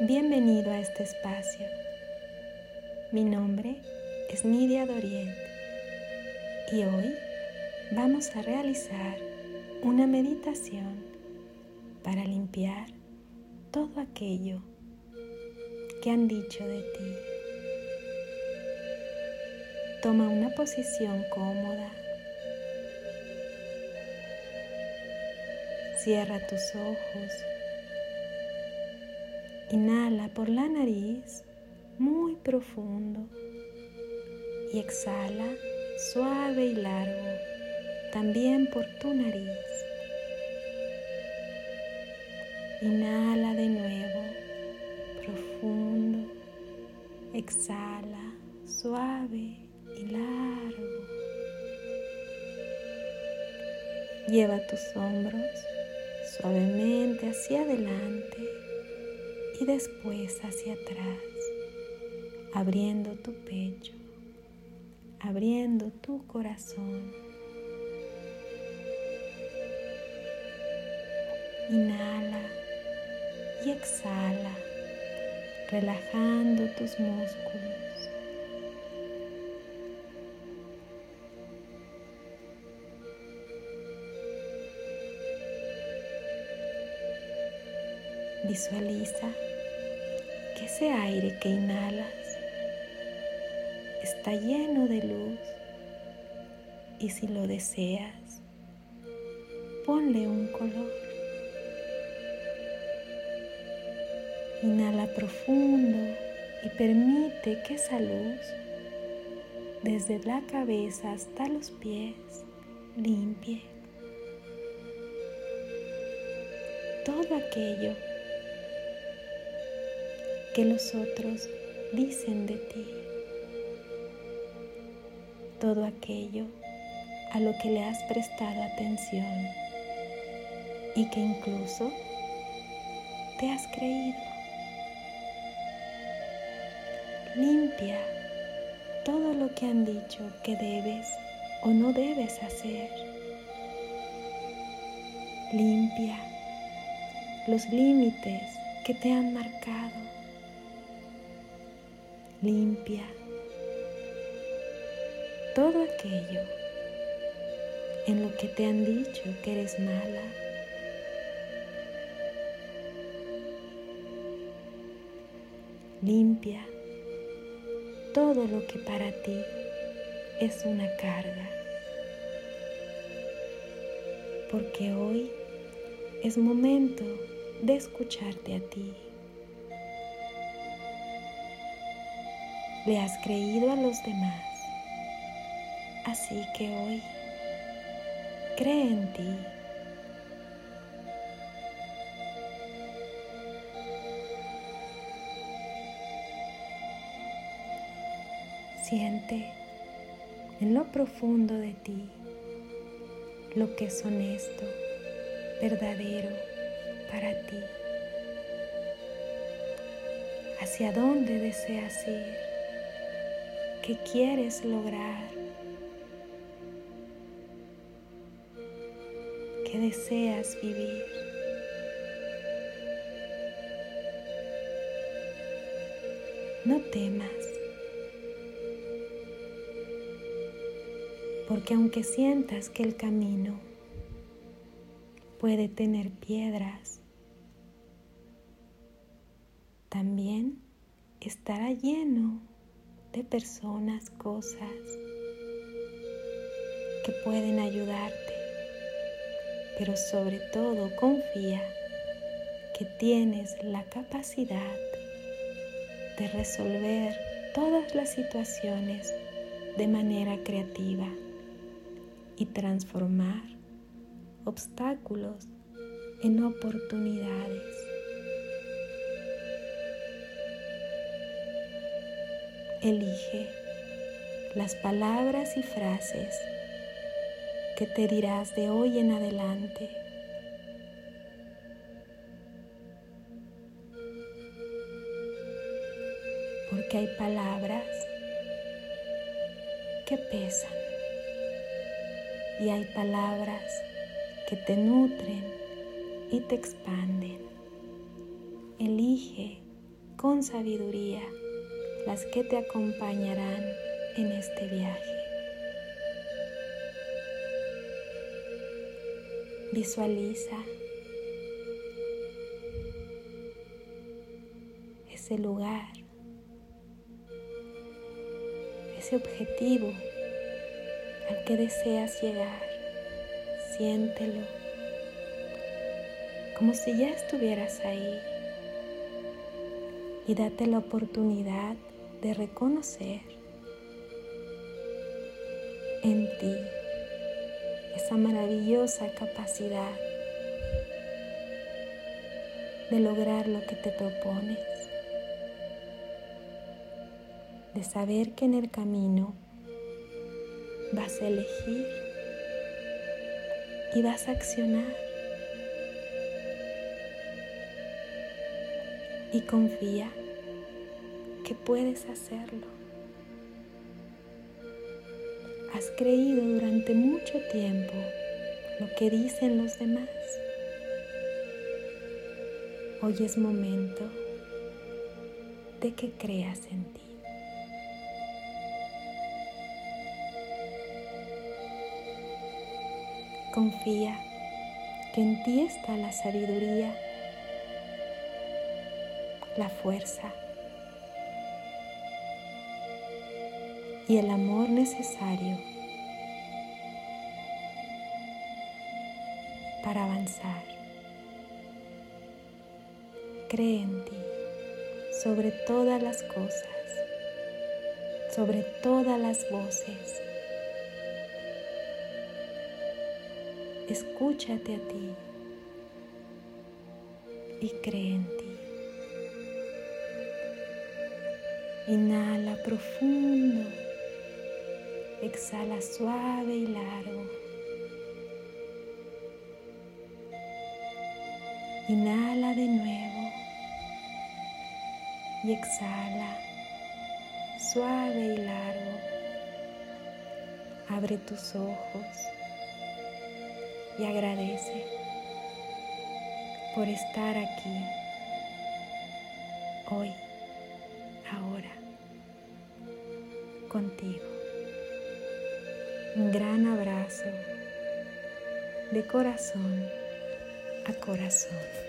Bienvenido a este espacio. Mi nombre es Nidia Doriet y hoy vamos a realizar una meditación para limpiar todo aquello que han dicho de ti. Toma una posición cómoda. Cierra tus ojos Inhala por la nariz muy profundo y exhala suave y largo también por tu nariz. Inhala de nuevo, profundo. Exhala suave y largo. Lleva tus hombros suavemente hacia adelante y después hacia atrás, abriendo tu pecho, abriendo tu corazón. Inhala y exhala, relajando tus músculos. Visualiza que ese aire que inhalas está lleno de luz y si lo deseas, ponle un color. Inhala profundo y permite que esa luz, desde la cabeza hasta los pies, limpie todo aquello que los otros dicen de ti. Todo aquello a lo que le has prestado atención y que incluso te has creído. Limpia todo lo que han dicho que debes o no debes hacer. Limpia los límites que te han marcado limpia todo aquello en lo que te han dicho que eres mala. Limpia todo lo que para ti es una carga. Porque hoy es momento de escucharte a ti. Le has creído a los demás. Así que hoy cree en ti. Siente en lo profundo de ti lo que es honesto, verdadero para ti. ¿Hacia dónde deseas ir? Que quieres lograr, que deseas vivir. No temas, porque aunque sientas que el camino puede tener piedras, también estará lleno personas, cosas que pueden ayudarte, pero sobre todo confía que tienes la capacidad de resolver todas las situaciones de manera creativa y transformar obstáculos en oportunidades. Elige las palabras y frases que te dirás de hoy en adelante. Porque hay palabras que pesan y hay palabras que te nutren y te expanden. Elige con sabiduría las que te acompañarán en este viaje. Visualiza ese lugar, ese objetivo al que deseas llegar. Siéntelo como si ya estuvieras ahí y date la oportunidad de reconocer en ti esa maravillosa capacidad de lograr lo que te propones, de saber que en el camino vas a elegir y vas a accionar. Y confía que puedes hacerlo. Has creído durante mucho tiempo lo que dicen los demás. Hoy es momento de que creas en ti. Confía que en ti está la sabiduría, la fuerza y el amor necesario para avanzar. Cree en ti sobre todas las cosas, sobre todas las voces escúchate a ti y cree en ti. Inhala profundo, exhala suave y largo. Inhala de nuevo y exhala suave y largo. Abre tus ojos y agradece por estar aquí, hoy, ahora, contigo. Un gran abrazo de corazón a corazón.